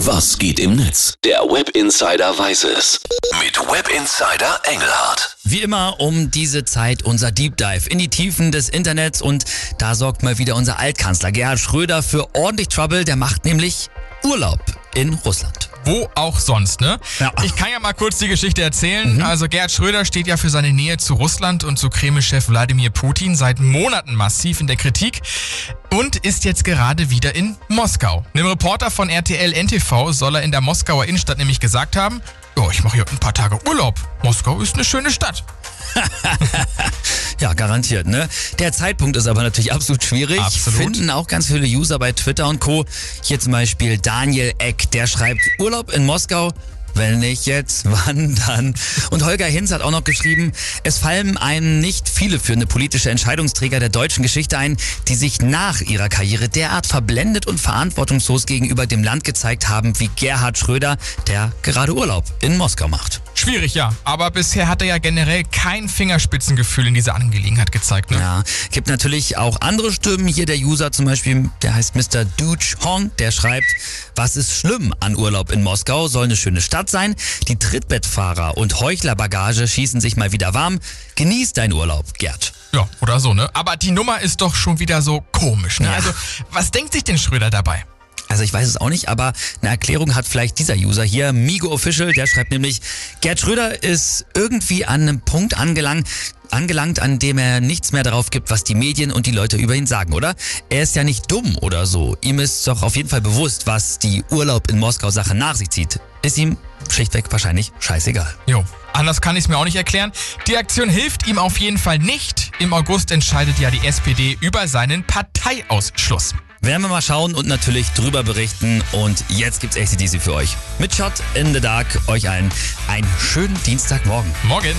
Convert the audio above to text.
Was geht im Netz? Der Web Insider weiß es. Mit Web Insider Engelhardt. Wie immer um diese Zeit unser Deep Dive in die Tiefen des Internets und da sorgt mal wieder unser Altkanzler Gerhard Schröder für ordentlich Trouble. Der macht nämlich Urlaub in Russland. Wo auch sonst, ne? Ja. Ich kann ja mal kurz die Geschichte erzählen. Also Gerhard Schröder steht ja für seine Nähe zu Russland und zu Kreml-Chef Wladimir Putin seit Monaten massiv in der Kritik und ist jetzt gerade wieder in Moskau. Einem Reporter von RTL NTV soll er in der Moskauer Innenstadt nämlich gesagt haben, ja, ich mache hier ein paar Tage Urlaub. Moskau ist eine schöne Stadt. Ja, garantiert, ne? Der Zeitpunkt ist aber natürlich absolut schwierig. Absolut. Finden auch ganz viele User bei Twitter und Co. Hier zum Beispiel Daniel Eck, der schreibt Urlaub in Moskau. Wenn nicht jetzt, wann dann? Und Holger Hinz hat auch noch geschrieben, es fallen einem nicht viele führende politische Entscheidungsträger der deutschen Geschichte ein, die sich nach ihrer Karriere derart verblendet und verantwortungslos gegenüber dem Land gezeigt haben wie Gerhard Schröder, der gerade Urlaub in Moskau macht. Schwierig, ja. Aber bisher hat er ja generell kein Fingerspitzengefühl in dieser Angelegenheit gezeigt, ne? Ja, gibt natürlich auch andere Stimmen. Hier der User zum Beispiel, der heißt Mr. Dude Hong, der schreibt, was ist schlimm an Urlaub in Moskau? Soll eine schöne Stadt sein. Die Trittbettfahrer und Heuchlerbagage schießen sich mal wieder warm. Genieß deinen Urlaub, Gerd. Ja, oder so, ne? Aber die Nummer ist doch schon wieder so komisch, ne? Ja. Also, was denkt sich denn Schröder dabei? Also ich weiß es auch nicht, aber eine Erklärung hat vielleicht dieser User hier, Migo Official, der schreibt nämlich, Gerd Schröder ist irgendwie an einem Punkt angelangt, angelangt, an dem er nichts mehr darauf gibt, was die Medien und die Leute über ihn sagen, oder? Er ist ja nicht dumm oder so. Ihm ist doch auf jeden Fall bewusst, was die Urlaub in Moskau Sache nach sich zieht. Ist ihm schlichtweg wahrscheinlich scheißegal. Jo, anders kann ich es mir auch nicht erklären. Die Aktion hilft ihm auf jeden Fall nicht. Im August entscheidet ja die SPD über seinen Parteiausschluss. Werden wir mal schauen und natürlich drüber berichten. Und jetzt gibt's ACDC für euch. Mit Shot in the Dark. Euch allen einen schönen Dienstagmorgen. Morgen.